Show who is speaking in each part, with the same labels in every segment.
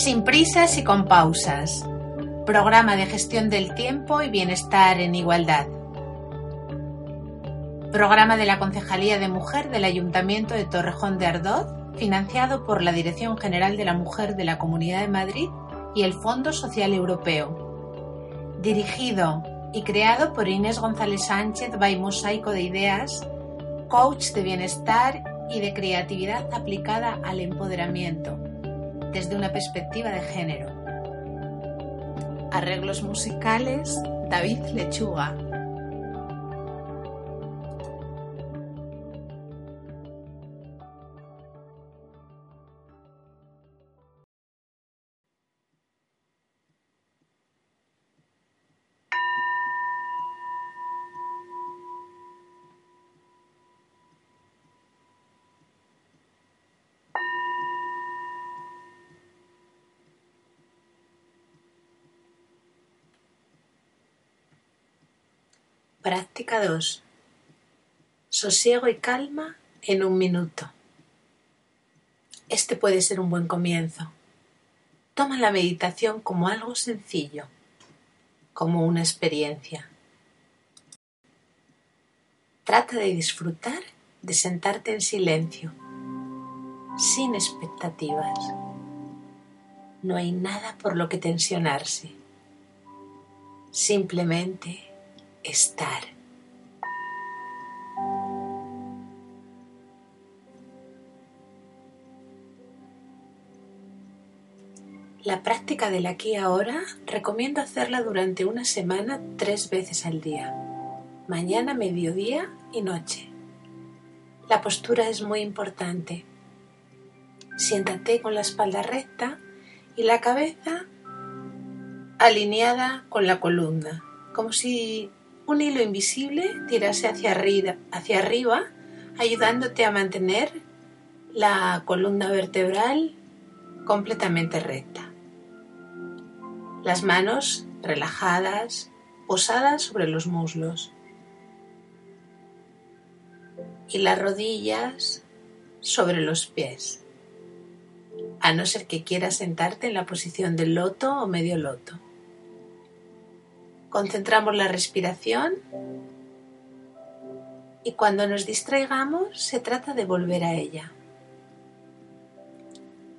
Speaker 1: Sin prisas y con pausas. Programa de gestión del tiempo y bienestar en igualdad. Programa de la Concejalía de Mujer del Ayuntamiento de Torrejón de Ardoz, financiado por la Dirección General de la Mujer de la Comunidad de Madrid y el Fondo Social Europeo. Dirigido y creado por Inés González Sánchez by Mosaico de Ideas, coach de bienestar y de creatividad aplicada al empoderamiento desde una perspectiva de género. Arreglos musicales, David Lechuga. Práctica 2. Sosiego y calma en un minuto. Este puede ser un buen comienzo. Toma la meditación como algo sencillo, como una experiencia. Trata de disfrutar de sentarte en silencio, sin expectativas. No hay nada por lo que tensionarse. Simplemente estar. La práctica del aquí y ahora recomiendo hacerla durante una semana tres veces al día, mañana, mediodía y noche. La postura es muy importante. Siéntate con la espalda recta y la cabeza alineada con la columna, como si un hilo invisible tirase hacia arriba, hacia arriba, ayudándote a mantener la columna vertebral completamente recta. Las manos relajadas, posadas sobre los muslos. Y las rodillas sobre los pies. A no ser que quieras sentarte en la posición del loto o medio loto. Concentramos la respiración y cuando nos distraigamos se trata de volver a ella.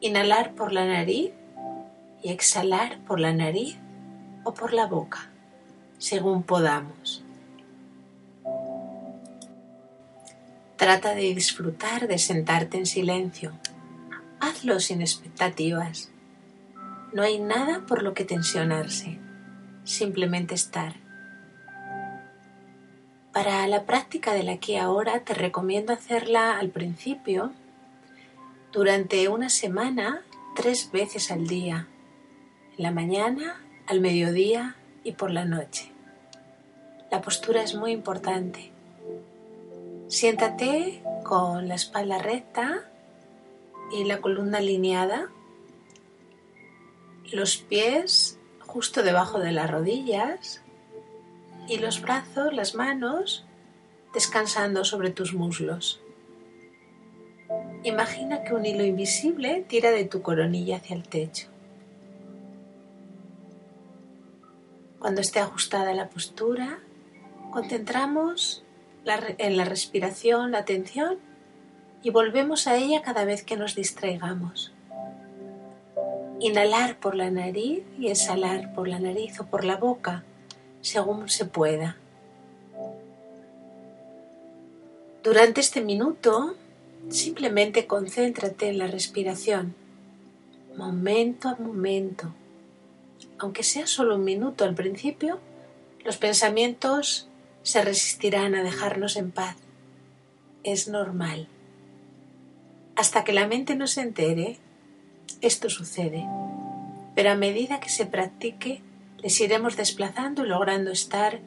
Speaker 1: Inhalar por la nariz y exhalar por la nariz o por la boca, según podamos. Trata de disfrutar de sentarte en silencio. Hazlo sin expectativas. No hay nada por lo que tensionarse simplemente estar. Para la práctica del aquí ahora te recomiendo hacerla al principio durante una semana tres veces al día, en la mañana, al mediodía y por la noche. La postura es muy importante. Siéntate con la espalda recta y la columna alineada, los pies justo debajo de las rodillas y los brazos, las manos, descansando sobre tus muslos. Imagina que un hilo invisible tira de tu coronilla hacia el techo. Cuando esté ajustada la postura, concentramos en la respiración, la atención y volvemos a ella cada vez que nos distraigamos. Inhalar por la nariz y exhalar por la nariz o por la boca, según se pueda. Durante este minuto, simplemente concéntrate en la respiración, momento a momento. Aunque sea solo un minuto al principio, Los pensamientos se resistirán a dejarnos en paz. Es normal. Hasta que la mente no se entere, esto sucede. Pero a medida que se practique, les iremos desplazando y logrando estar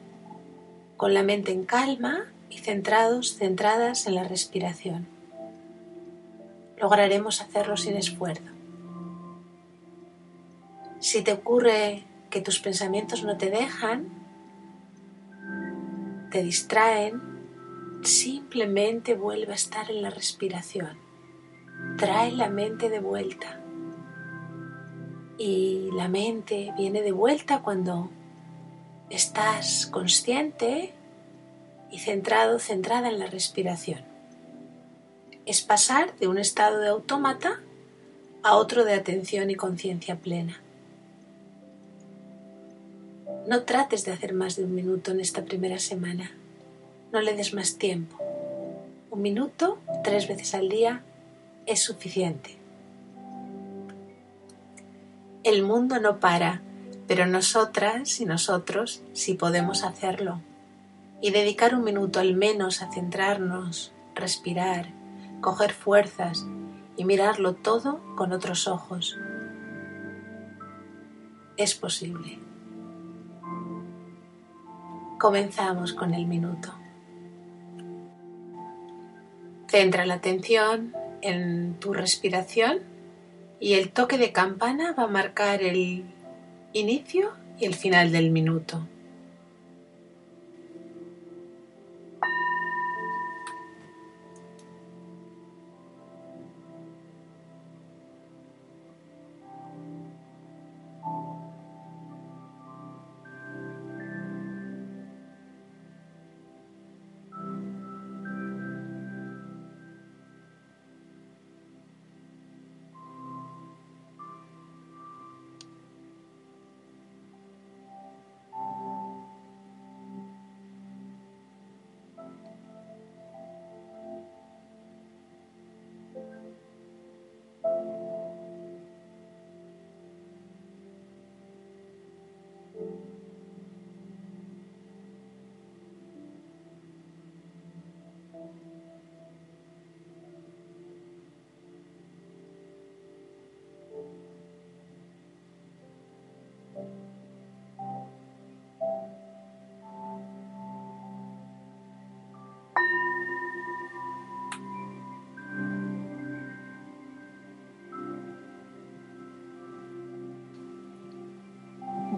Speaker 1: con la mente en calma y centrados, centradas en la respiración. Lograremos hacerlo sin esfuerzo. Si te ocurre que tus pensamientos no te dejan, te distraen, simplemente vuelve a estar en la respiración. Trae la mente de vuelta. Y la mente viene de vuelta cuando estás consciente y centrado, centrada en la respiración. Es pasar de un estado de autómata a otro de atención y conciencia plena. No trates de hacer más de un minuto en esta primera semana. No le des más tiempo. Un minuto, tres veces al día, es suficiente. El mundo no para, pero nosotras y nosotros sí podemos hacerlo. Y dedicar un minuto al menos a centrarnos, respirar, coger fuerzas y mirarlo todo con otros ojos. Es posible. Comenzamos con el minuto. Centra la atención en tu respiración y el toque de campana va a marcar el inicio y el final del minuto.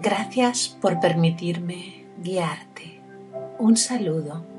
Speaker 1: Gracias por permitirme guiarte. Un saludo.